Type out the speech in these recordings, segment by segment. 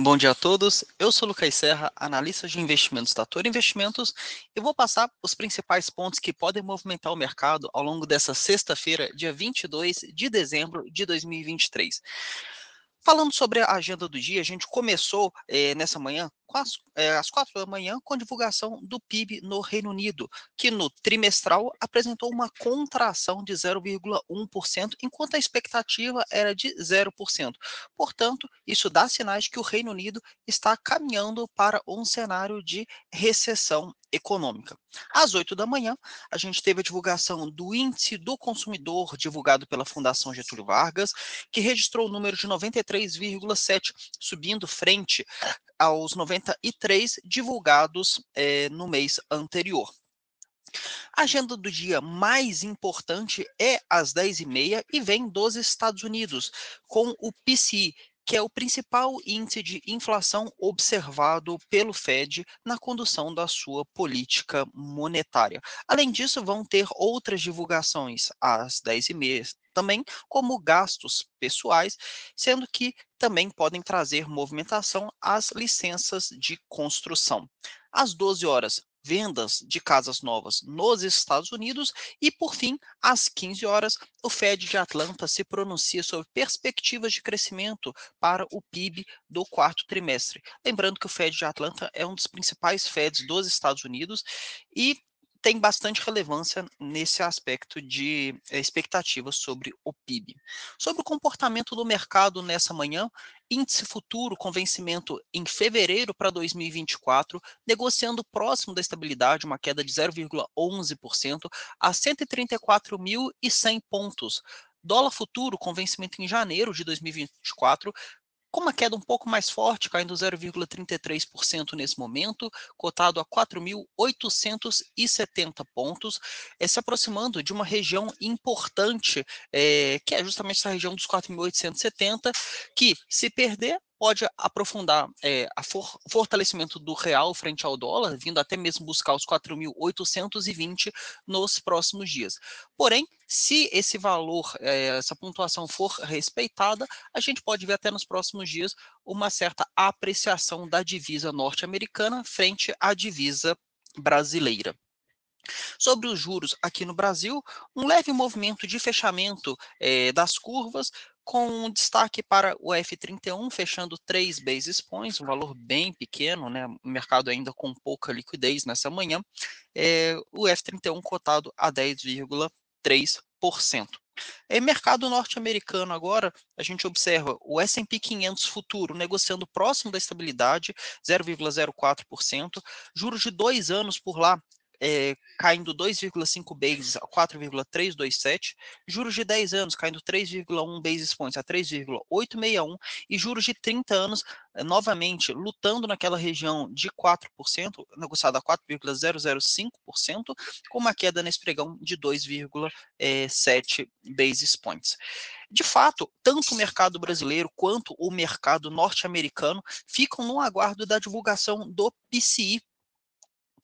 Bom dia a todos, eu sou Lucas Serra, analista de investimentos da Toro Investimentos, e vou passar os principais pontos que podem movimentar o mercado ao longo dessa sexta-feira, dia 22 de dezembro de 2023. Falando sobre a agenda do dia, a gente começou eh, nessa manhã, às, eh, às quatro da manhã, com a divulgação do PIB no Reino Unido, que no trimestral apresentou uma contração de 0,1%, enquanto a expectativa era de 0%. Portanto, isso dá sinais que o Reino Unido está caminhando para um cenário de recessão econômica. Às 8 da manhã, a gente teve a divulgação do índice do consumidor divulgado pela Fundação Getúlio Vargas, que registrou o número de 93,7, subindo frente aos 93 divulgados eh, no mês anterior. A agenda do dia mais importante é às 10h30 e vem dos Estados Unidos, com o PCI, que é o principal índice de inflação observado pelo Fed na condução da sua política monetária. Além disso, vão ter outras divulgações às 10h30 também, como gastos pessoais, sendo que também podem trazer movimentação às licenças de construção. Às 12 horas, vendas de casas novas nos Estados Unidos e, por fim, às 15 horas, o Fed de Atlanta se pronuncia sobre perspectivas de crescimento para o PIB do quarto trimestre. Lembrando que o Fed de Atlanta é um dos principais Feds dos Estados Unidos e tem bastante relevância nesse aspecto de é, expectativas sobre o PIB. Sobre o comportamento do mercado nessa manhã, índice futuro com vencimento em fevereiro para 2024, negociando próximo da estabilidade, uma queda de 0,11% a 134.100 pontos. Dólar futuro com vencimento em janeiro de 2024, com uma queda um pouco mais forte, caindo 0,33% nesse momento, cotado a 4.870 pontos, é, se aproximando de uma região importante, é, que é justamente essa região dos 4.870, que se perder, pode aprofundar é, for, fortalecimento do real frente ao dólar, vindo até mesmo buscar os 4.820 nos próximos dias. Porém, se esse valor, é, essa pontuação for respeitada, a gente pode ver até nos próximos dias uma certa apreciação da divisa norte-americana frente à divisa brasileira. Sobre os juros aqui no Brasil, um leve movimento de fechamento é, das curvas, com destaque para o F31 fechando 3 basis points, um valor bem pequeno, né? O mercado ainda com pouca liquidez nessa manhã. É, o F31 cotado a 10,3%. Em mercado norte-americano agora, a gente observa o S&P 500 futuro negociando próximo da estabilidade, 0,04%, juros de dois anos por lá é, caindo 2,5 bases a 4,327, juros de 10 anos caindo 3,1 basis points a 3,861 e juros de 30 anos é, novamente lutando naquela região de 4%, negociado a 4,005%, com uma queda nesse pregão de 2,7 basis points. De fato, tanto o mercado brasileiro quanto o mercado norte-americano ficam no aguardo da divulgação do PCI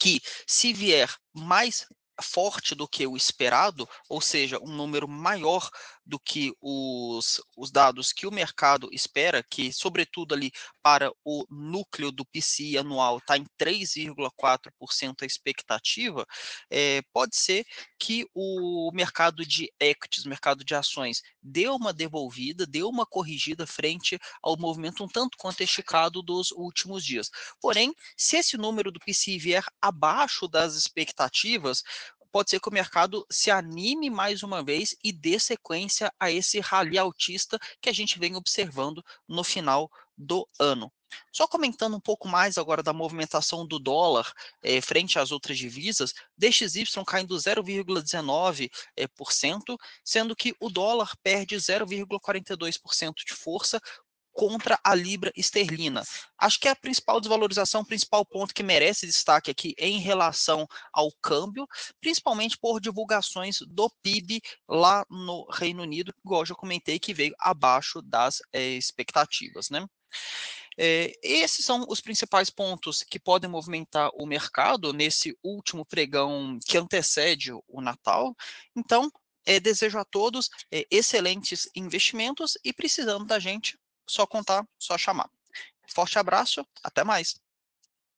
que se vier mais forte do que o esperado, ou seja, um número maior do que os, os dados que o mercado espera, que, sobretudo, ali para o núcleo do PCI anual está em 3,4% a expectativa, é, pode ser que o mercado de equities, mercado de ações, deu uma devolvida, deu uma corrigida frente ao movimento um tanto quanto esticado dos últimos dias. Porém, se esse número do PCI vier abaixo das expectativas, pode ser que o mercado se anime mais uma vez e dê sequência a esse rally altista que a gente vem observando no final do ano. Só comentando um pouco mais agora da movimentação do dólar eh, frente às outras divisas, DXY caindo 0,19%, eh, sendo que o dólar perde 0,42% de força, contra a libra esterlina. Acho que é a principal desvalorização, o principal ponto que merece destaque aqui em relação ao câmbio, principalmente por divulgações do PIB lá no Reino Unido, igual já comentei, que veio abaixo das é, expectativas, né? É, esses são os principais pontos que podem movimentar o mercado nesse último pregão que antecede o Natal. Então, é, desejo a todos é, excelentes investimentos e precisando da gente, só contar, só chamar. Forte abraço, até mais.